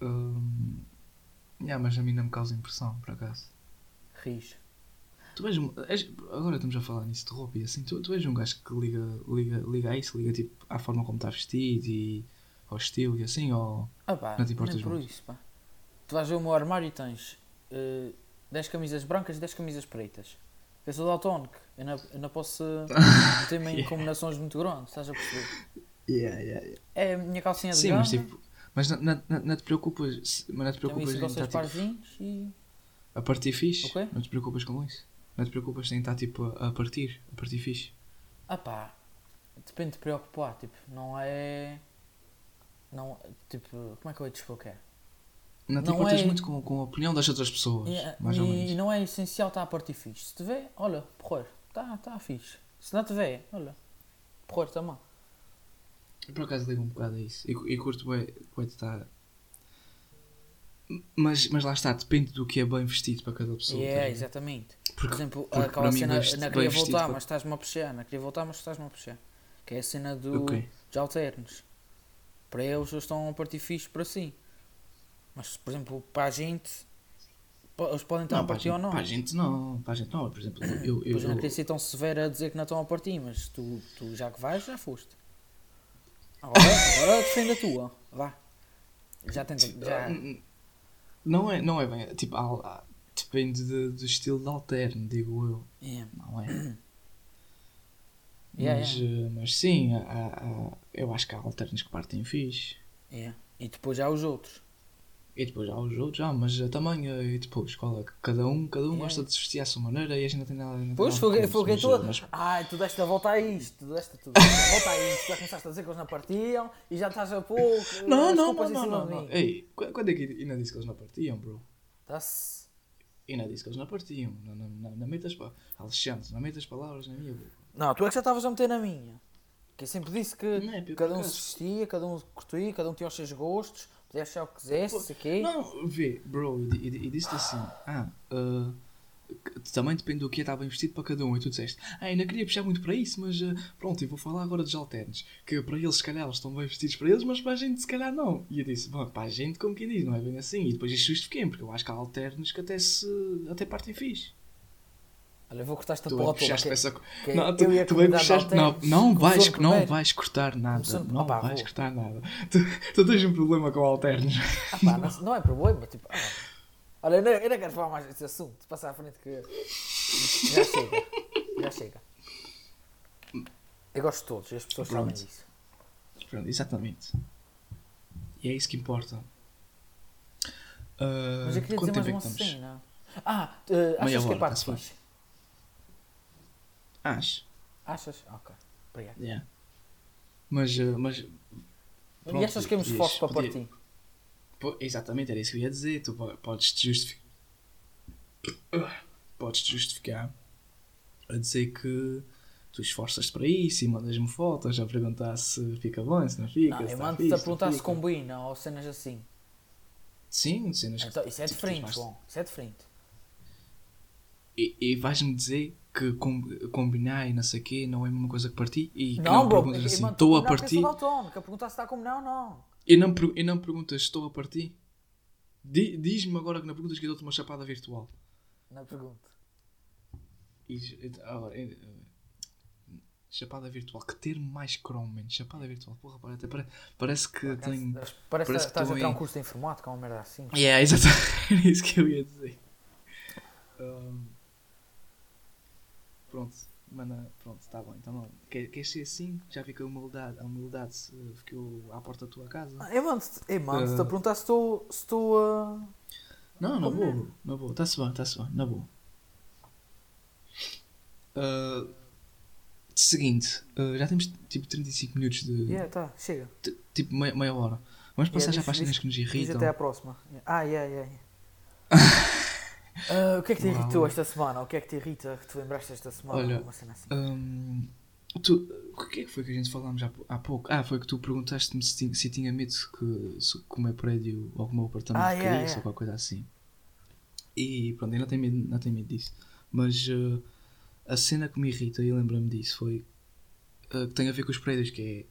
Hum, yeah, mas a mim não me causa impressão, por acaso. Rijo. Tu és, um- és- agora estamos a falar nisso de roupa e assim, tu, tu és um gajo que liga, liga, liga a isso, liga tipo à forma como está vestido e ao estilo e assim, ou Ah pá, Não te importas nem por muito? isso, pá. Tu vais ver o meu armário e tens eh, 10 camisas brancas e 10 camisas pretas. Eu sou daltónico, eu não, eu não posso meter-me em combinações muito grandes, estás a perceber? Yeah, yeah, yeah. É a minha calcinha de Sim, ganga, mas tipo. Mas não, não, não, não te preocupas. Mas não te preocupas em estar tipo, parzinhos e... a partir fixe? O quê? Não te preocupas com isso? Não te preocupas em estar tipo a a partir? A partir fixe? Ah pá, depende de preocupar, tipo, não é... Não, tipo, como é que eu ia te explicar? Não te Não importas é- muito com, com a opinião das outras pessoas? E, mais ou e- menos. e não é essencial estar a partir fixe. Se te vê, olha, porreiro, está tá fixe. Se não te vê, olha, porreiro também. Eu por acaso ligo um bocado a isso. E, e curto bem de estar. Mas, mas lá está, depende do que é bem vestido para cada pessoa. É, ver? exatamente. Por Porque- exemplo, porque aquela cena, bem não bem queria voltar, para- mas estás-me a puxar, não queria voltar, mas estás-me a puxar. Que é a cena do, Ok. dos alternos. Para eles, eles estão a partir fixe para si. Mas, por exemplo, para a gente, eles podem estar Não, a partir ou não. para a gente não. Para a gente não. Por exemplo, eu. eu, Pois eu não eu- queria ser tão severo a dizer que não estão a partir, mas tu, tu já que vais, já foste. Agora, agora defende a tua. Vá. Já tenta. Já... Não é, não é bem. Tipo, há- há- depende de- do estilo de alterno, digo eu. Yeah. Não é? Yeah, mas, eh, mas sim, há- há- há- eu acho que há alternos que partem fixe. Yeah. E depois já os outros. E depois há os outros, já, mas eh, também, e depois, qual é? Cada um, cada um Yeah. gosta de se vestir à sua maneira e a gente não tem nada. não Pois foi, o que mas, tu. mas- Ai, tu deste a volta a isto, tu deste tu deste a volta a isto. Já começaste a dizer que eles não partiam e já estás a pouco. Não, não, não, não, não, não. Ei, qu- quando é que ainda disse que eles não partiam, bro? Tá-se. Ainda disse que eles não partiam. Não, não, não, não metas pa- Alexandre, não metas palavras na minha boca. Não, tu é que já estavas a meter na minha. Que eu sempre disse que é, cada um se vestia, cada um curtia, cada um tinha os seus gostos, podia achar o que quisesse, quê. Não, vê, bro, e, disse assim: Ah, que- também depende do que está bem vestido para cada um. E tu disseste: Ah, ainda queria puxar muito para isso, mas ah, pronto, eu vou falar agora dos alternos. Que para eles, se calhar, eles estão bem vestidos para eles, mas para a gente, se calhar, não. E eu disse: Bom, para a gente, como quem diz, não é bem assim. E depois isso justifiquei porque eu acho que há alternos que até, se, até partem fixe. Olha, eu vou cortar esta porra é toda. que essa. que Não, tu, tu é puxaste. Não, não vais, não primeiro. vais cortar nada. Não Opa, vais vou. cortar nada. Tu, tu tens um problema com alternos. Ah, pá, não, não é problema, tipo. ah, olha, eu não, eu não quero falar mais desse assunto. Passar à frente que. Já chega. Já chega. Eu gosto de todos, e as pessoas sabem Pronto. disso. Pronto, exatamente. E é isso que importa. Ah, Mas eu queria quanto dizer mais é uma estamos? cena. Ah, eh, achas que é parte fixe? Acho. Achas? Ok, obrigado. Yeah. Mas, ah, mas Pronto, e achas que é podias- forte para podia- pô, exatamente era isso que eu ia dizer. Tu po- podes te justificar. Podes te justificar a dizer que tu esforças para isso e mandas-me fotos a perguntar se fica bem, se não fica. Não, eu está mando-te a perguntar se combina ou cenas assim. Sim, cenas que- Então, isso é tipo, diferente, vais- João. Isso é diferente. E, e vais-me dizer que com- combinar e não sei o quê não é a mesma coisa que partir e que Não, não bro, perguntas assim, estou a partir daltónico, a perguntar se está combinar ou não. e não, e não perguntas estou a partir? Di- Diz-me agora que não perguntas que eu dou-te uma chapada virtual. Não pergunto. E, e- agora, e- e- chapada virtual, que termo mais man. Chapada virtual, porra, parece, pare- parece que tem. Parece, parece que que estás a estou tirar um curso de informática uma merda assim. Yeah, exatamente, era isso que eu ia dizer. Um, pronto, mana, pronto, está bom. Então, não, quer, queres ser assim? Já fica a humildade, a humildade se ficou à porta da tua casa? Ah, Eu mando-te eu mando a Ah. perguntar se estou. Se estou a. Não, na boa, é? na boa, está-se bem, está-se bem, na boa. Ah, seguinte, ah, já temos tipo 35 minutos de. Yeah, tá, chega. tipo meia, meia hora. Vamos passar Yeah, já para as cenas que nos irritam. até à próxima. Ah, yeah, yeah, yeah. Ah, o que é que te Uau. irritou esta semana? O que é que te irrita que te lembraste esta semana? Olha, Uma cena assim. Hum, tu, o que é que foi que a gente falámos há, há pouco? Ah, foi que tu perguntaste-me se, tinha- se tinha medo que, se, que o meu prédio ou que o meu apartamento Ah, caísse yeah, yeah. ou qualquer coisa assim. E pronto, eu não tenho medo, não tenho medo disso. Mas uh, a cena que me irrita, e lembro-me disso, foi uh, que tem a ver com os prédios, que é.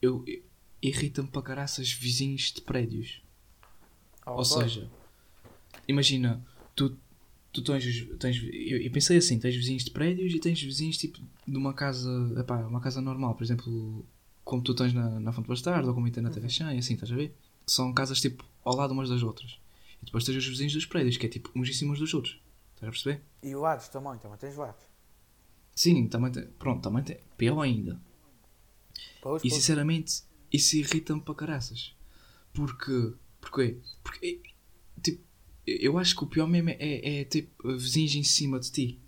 Eu, irrita-me para caraças vizinhos de prédios. Ou Ok. seja, imagina, tu, tu tens, tens eu, eu pensei assim, tens vizinhos de prédios e tens vizinhos tipo de uma casa, epá, uma casa normal, por exemplo, como tu tens na, na Fonte Bastardo ou como tem na TV Chã e assim, estás a ver? São casas tipo ao lado umas das outras. E depois tens os vizinhos dos prédios, que é tipo uns em cima dos outros. Estás a perceber? E o Hades também, também tens Hades. Sim, também tem. Pronto, também tem. Pior ainda. Pois, E sinceramente, isso irrita-me para caraças. Porque. Porquê? Porque. é, Tipo, eu acho que o pior mesmo é, é, é tipo vizinhos em cima de ti.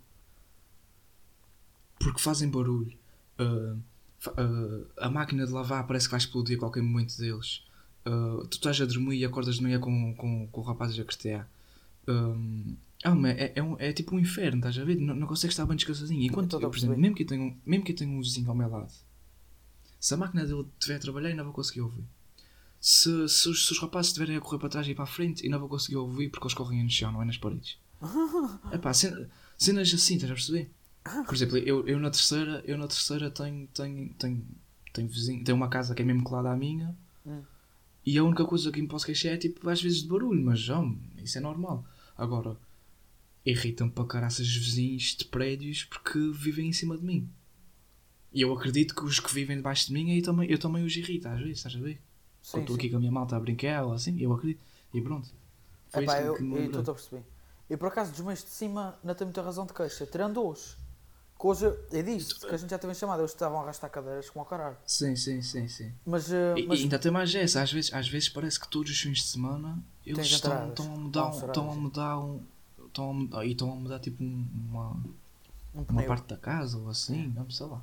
Porque fazem barulho. Fa- ah, a máquina de lavar parece que vai explodir a qualquer momento deles. Ah, tu estás a dormir e acordas de manhã com, com, com o rapaz a cretear. Um, ah, é, é, um- é tipo um inferno, estás a ver? Não, não consegues estar bem descansadinho. Enquanto, eu, por exemplo, mesmo que, eu tenha, um- mesmo que eu tenha um vizinho ao meu lado, se a máquina dele estiver a trabalhar, ainda vou conseguir ouvir. Se, se, os, se os rapazes estiverem a correr para trás e para a frente, ainda vou conseguir ouvir porque eles correm no chão, não é nas paredes. É pá, cenas assim, estás a perceber? Por exemplo, eu, eu na terceira, eu na terceira tenho, tenho, tenho, tenho, vizinho, tenho uma casa que é mesmo colada à minha Hum. e a única coisa que me posso queixar é tipo às vezes de barulho, mas já, isso é normal. Agora, irritam-me para caraças os vizinhos de prédios porque vivem em cima de mim. E eu acredito que os que vivem debaixo de mim eu também, eu também os irrito às vezes, estás a ver? Sim, Quando estou aqui com a minha malta a brincar ou assim, eu acredito. E pronto. Foi Epá, isso eu que me eu lembrou. estou a perceber. E por acaso dos meios de cima não tenho muita razão de queixa, tirando hoje. Que hoje é disto, que a gente já teve em chamada, eles estavam a arrastar cadeiras como ao caralho. Sim, sim, sim, sim. Mas, eh, E, mas e ainda tem mais essa, às vezes, às vezes parece que todos os fins de semana eles estão, estão a mudar, um- estão a mudar um, estão a mudar, e estão a mudar tipo um- uma, um uma parte da casa ou assim, não sei lá.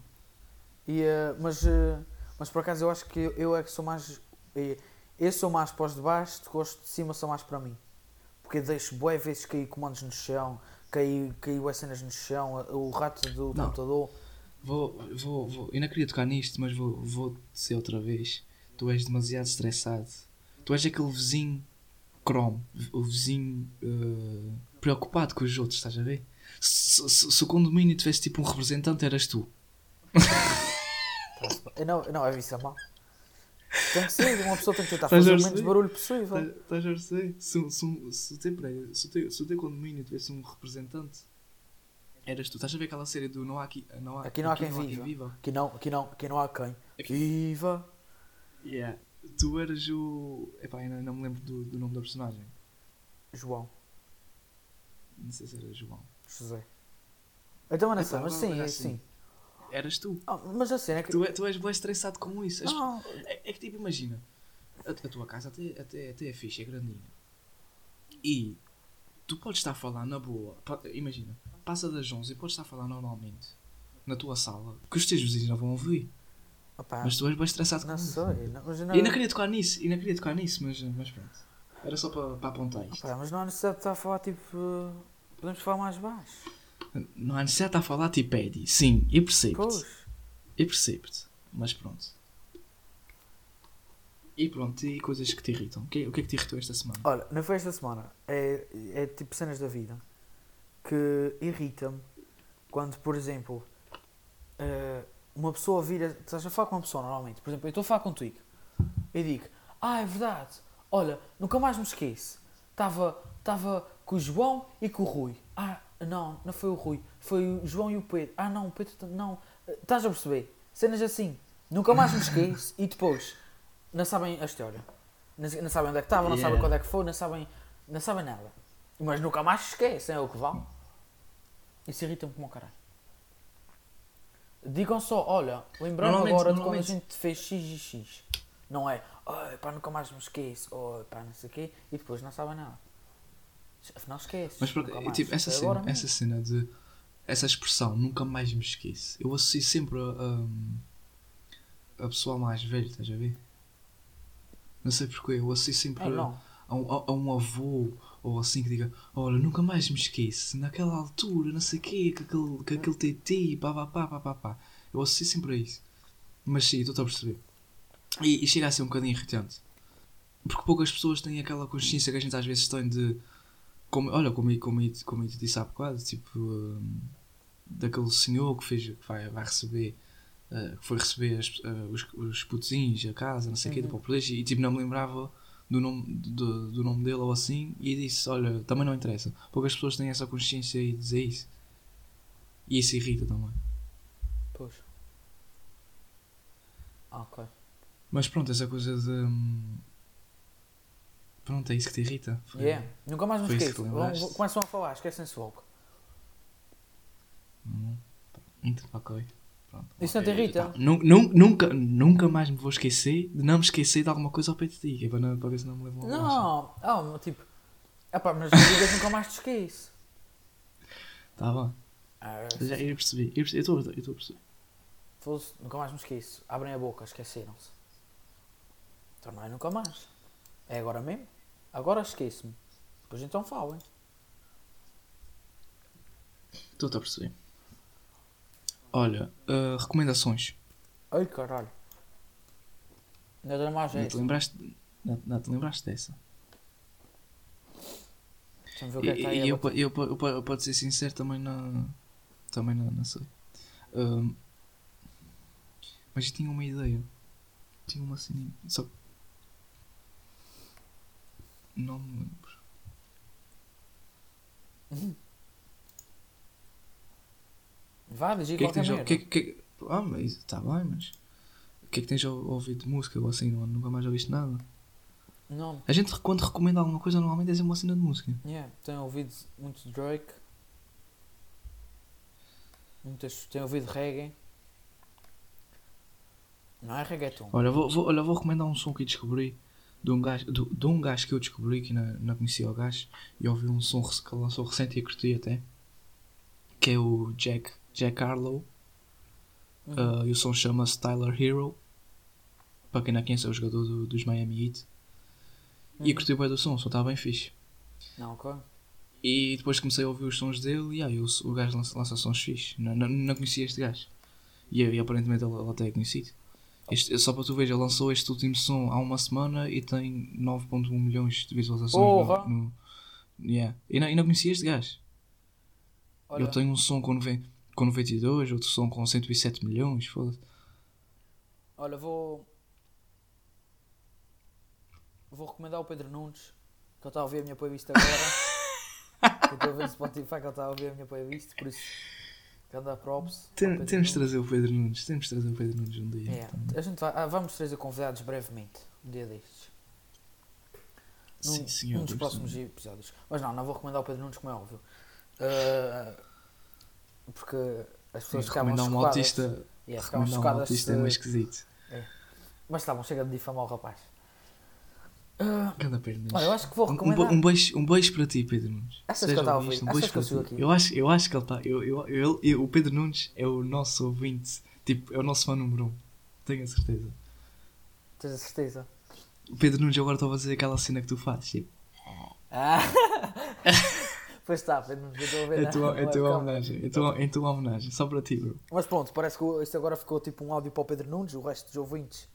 E, eh, mas, eh, mas por acaso eu acho que eu, eu é que sou mais. Eh, Eu sou mais para os de baixo, de gosto de cima são mais para mim. Porque eu deixo boé vezes cair comandos no chão, cair, cair bué cenas no chão, o rato do Não. computador. Vou, vou, vou, eu não queria tocar nisto, mas vou, vou dizer outra vez. Tu és demasiado estressado. Tu és aquele vizinho cromo, o vizinho eh, preocupado com os outros, estás a ver? Se, se- se o condomínio tivesse tipo um representante, eras tu. Não, não, é isso é mal. Tem que ser, uma pessoa tem que tentar fazer o menos barulho possível. Estás a perceber? Se, se, se, se, teu, se o teu condomínio tivesse um representante, eras tu. Estás a ver aquela série do Não há, aqui, não há, Aqui não há quem viva. Aqui não, aqui não, aqui não há quem. Aqui- Viva! Yeah. Tu eras o. Epá, ainda não me lembro do, do nome da personagem. João, Não sei se era João. José. Também não Epá, mas sim, olha é assim. assim. Eras tu. Ah, mas a cena é que. Tu, é- tu és bem estressado com isso. És- Não, É, é que tipo, imagina. A, a tua casa até, até, até é fixe, é grandinha. E tu podes estar a falar na boa. Imagina, passa das 11 e podes estar a falar normalmente na tua sala. Que os teus vizinhos não vão ouvir. opá, Mas tu és bem estressado com não isso. Não, mas não, E ainda queria tocar nisso, e ainda queria tocar nisso, mas, mas pronto. Era só para, para apontar isto. opá, mas não há necessidade de estar a falar tipo. Podemos falar mais baixo. Não há necessidade a falar tipo Eddie. Sim, eu percebo-te. Pois. Eu percebo-te. Mas pronto. E pronto, e coisas que te irritam. O que, o que é que te irritou esta semana? Olha, na festa da semana é, é tipo cenas da vida que irrita-me quando, por exemplo, eh, uma pessoa vira. Estás a falar com uma pessoa normalmente, por exemplo, eu estou a falar contigo e digo: Ah, é verdade, olha, nunca mais me esqueço. Estava estava com o João e com o Rui. Ah, não, não foi o Rui, foi o João e o Pedro. Ah, não, o Pedro não. Eh, Estás a perceber? Cenas assim, nunca mais me esqueço e depois não sabem a história. Não, não sabem onde é que estava, não sabem Yeah. quando é que foi, não sabem, não sabem nada. Mas nunca mais se esquecem, é o que vale. Isso irrita-me como o caralho. Digam só, olha, lembrando agora de quando a gente fez X e X. Não é, oh, pá, nunca mais me esqueço, oh, pá, não sei o quê, e depois não sabem nada. Afinal esquece. Mas por- nunca mais. tipo, essa É cena, agora essa cena de. Essa expressão, nunca mais me esqueço. Eu associo sempre a. a pessoal mais velho, estás a ver? Não sei porquê, eu associo sempre É, a, a um, a- a um avô ou assim que diga: Olha, nunca mais me esqueço, naquela altura, não sei o quê, que aquele, que aquele TT, pá pá pá pá pá pá. Eu associo sempre a isso. Mas sim, estou a perceber. E, e chega a ser um bocadinho irritante. Porque poucas pessoas têm aquela consciência que a gente às vezes tem de. Como, olha, como, eu- como, como eu te disse há bocado, tipo. hum, daquele senhor que, fez, que vai, vai receber. eh, que foi receber as- eh, os, os putezinhos, a casa, não sei o quê, do Uhum. Polícia, e tipo não me lembrava do nome, do, do nome dele ou assim, e disse: Olha, também não interessa. Poucas pessoas têm essa consciência e dizer isso. E isso irrita também. Pois. Ah, ok. Mas pronto, essa coisa de. hum, Pronto, é isso que te irrita. Foi- Yeah. Nunca mais me esqueço. que Vão- Começam a falar, esquecem-se logo. Hum, Inter- Ok. Pronto. Isso não te irrita? nu- nunca, nunca mais me vou esquecer de não me esquecer de alguma coisa ao peito de ti, é para, não- para ver se não me levam a Não, ah, mas tipo. Epá, mas não digas nunca mais te esqueço. Tá bom. Ah, Eu já eu percebi. Eu estou eu estou a perceber. nunca mais me esqueço. Abrem a boca, esqueceram-se. Então não é nunca mais. É agora mesmo. Agora esqueço-me. Depois então falem. Estou a perceber. Olha, ah, recomendações. Ai caralho. Ainda dá mais Não te lembraste, não, não te lembraste dessa? Ver o que é que e eu, eu, eu, eu, para te ser sincero, também não. Também não, não sei. Ahm, mas eu tinha uma ideia. Tinha uma cena. Só. Não me lembro. Vá, diz aí O que é que tens a- merda. que, que, Ah, mas está bem, mas. O que é que tens a ouvir de música ou assim? Não, nunca mais ouviste nada? Não, A gente, quando recomenda alguma coisa, normalmente é sempre uma cena de música. yeah, tenho ouvido muito Drake. Muitas, tenho ouvido reggae. Não é reggaeton. Olha, vou, vou, olha, vou recomendar um som que descobri de um gajo, de, de um gajo que eu descobri que não, não conhecia o gajo e ouvi um som que lançou recente e curti até que é o Jack, Jack Harlow Uhum. uh, e o som chama-se Tyler Hero para quem não conhece é o jogador do- dos Miami Heat e Uhum. curti bem do som, o som está bem fixe Não, ok. e depois comecei a ouvir os sons dele e aí o, o gajo lança, lança sons fixe não, não, não conhecia este gajo e, e aparentemente ele, ele até é conhecido este, só para tu ver, ele lançou este último som há uma semana e tem 9.1 milhões de visualizações Porra! no, no- yeah. e, não, e não conhecia este gajo Olha, eu tenho um som com, noven- com 92 outro som com 107 milhões foda-se olha, vou. Vou recomendar o Pedro Nunes, que ele está a ouvir a minha playlist agora. que eu estou a ver no Spotify que ele está a ouvir a minha playlist, por isso. Que anda props. Tem- temos de trazer o Pedro Nunes temos de trazer o Pedro Nunes um dia É, a gente vai, ah, vamos trazer convidados brevemente, um dia destes. Num, Sim, senhor, num dos próximos de- episódios. Mas não, não vou recomendar o Pedro Nunes, como é óbvio. Ah, porque as Sim, pessoas ficavam recomendar um chocadas. autista Yeah, ficavam um chocadas autista é mais esquisito Mas tá bom, chega de difamar o rapaz. Ah, Cada Pedro Nunes olha, eu acho que vou Um, um, recomendar. be- um beijo, um beijo para ti, Pedro Nunes. Achas Se que ele está a ouvir? Um beijo eu para ti. aqui? Eu acho, eu acho que ele está. Eu, eu, eu, eu- o Pedro Nunes é o nosso ouvinte. Tipo, é o nosso fã número um. Tenho a certeza. Tens a certeza? O Pedro Nunes, eu agora estou a fazer aquela cena que tu fazes. Tipo, Ah! pois está, Pedro Nunes, eu estou a ver. é tua, é tua homenagem. É tua, é tua homenagem. Só para ti, bro. Mas pronto, parece que isto agora ficou tipo um áudio para o Pedro Nunes, o resto dos ouvintes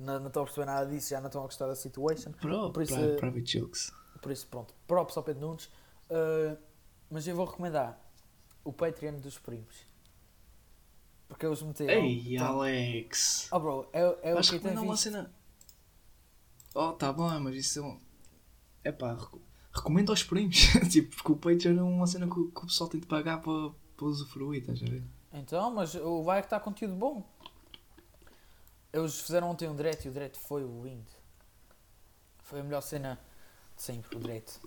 não, não estão a perceber nada disso, já não estão a gostar da situation. Por isso, pri- private jokes. Por isso, pronto, props ao Pedro Nunes. Uh, mas eu vou recomendar o Patreon dos primos. Porque eles meteram. Ei, Tá- Alex. Oh, bro, é, é o que tem é uma visto. cena. Oh, tá bom, mas isso é um. É pá, reco- recomendo aos primos. tipo, porque o Patreon é uma cena que, o- que o pessoal tem de pagar para, para usufruir, estás a ver? Então, mas o vai que está conteúdo bom. Eles fizeram ontem um direct e o direct foi o lindo. Foi a melhor cena de sempre, o direct.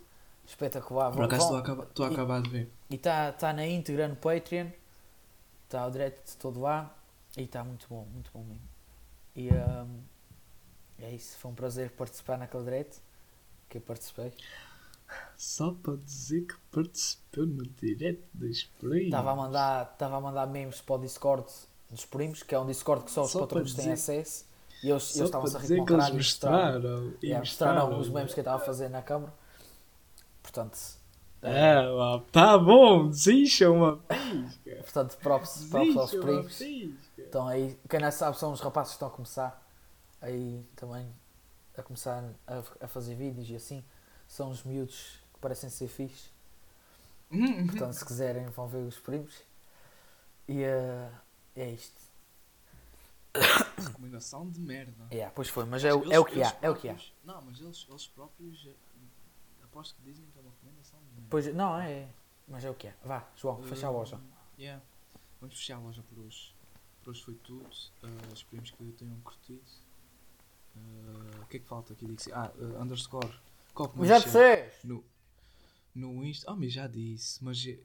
Espetacular. Por acaso estou a a e- acabar de ver. E está tá na íntegra no Patreon. Está o direct todo lá. E está muito bom, muito bom mesmo. E hum, é isso. Foi um prazer participar naquele direct. Que eu participei. Só para dizer que participou no dos primos. Estava a mandar, estava a mandar memes para o Discord dos primos, que é um Discord que só os Só patrões têm acesso. E eles, eles estavam-se a rir com e mostraram, e yeah, mostraram os memes que eu estava a fazer na câmara. Portanto, É, lá, tá bom, desincha uma pisca. portanto props, props aos primos. Então aí, quem não sabe são os rapazes que estão a começar aí também a começar a, a fazer vídeos e assim. São os miúdos que parecem ser fixe. Hum, Portanto, se quiserem, vão ver os primos. E eh, é isto. Recomendação de merda. É, pois foi, mas é, o- é o que há. É o que há. próprios- Não, mas eles, eles próprios eh, aposto que dizem que é uma recomendação de merda. Pois, não, é. Mas é o que é. Vá, João, fecha a loja. yeah. Vamos fechar a loja por hoje. Por hoje foi tudo. Uh, esperemos que tenham curtido. Uh, o que é que falta aqui? Ah, uh, underscore Copo já disseste. No, no Insta. Oh, mas já disse. Mas eh,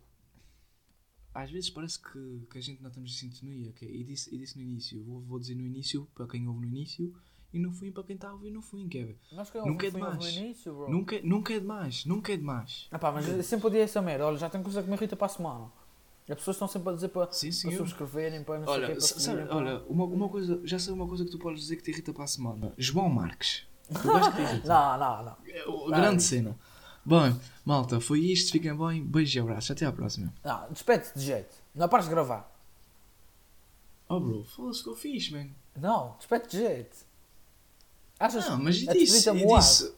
às vezes parece que, que a gente não estamos em sintonia. ok? E, disse, e disse no início. Vou, vou dizer no início, para quem ouve no início. E no fim, para quem está a ouvir no fim, Kevin. Nós que Nunca é demais. início, bro. Nunca, nunca é demais. Nunca é demais. Ah pá, mas eu sempre odiei essa merda. Olha, já tenho coisa que me irrita para a semana. As pessoas estão sempre a dizer para, Sim, para subscreverem, para não sei o Olha, quê, sabe, para- olha uma, uma coisa, já sei uma coisa que tu podes dizer que te irrita para a semana. João Marques. Não, não, não. É Grande disso. cena. Bom, malta, foi isto. Fiquem bem. Beijo e abraço. Até à próxima. Não, despede-te de jeito. Não pares de gravar. Oh, bro, foda-se que eu fiz, man. Não, despede-te de jeito. Achas Não, mas e a disse, e moada? disse,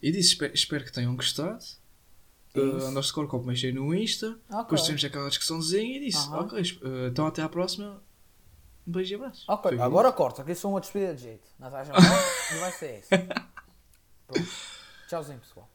e disse espero, espero que tenham gostado. Uh, underscore copo mexer no Insta. Ok. Depois tivemos aquela discussãozinha e disse: Aham. Ok, uh, então até à próxima. Um beijo e abraço. Ok, Foi agora corta, que é uma despedida de jeito. Não vai ser isso. Pronto. Tchauzinho, pessoal.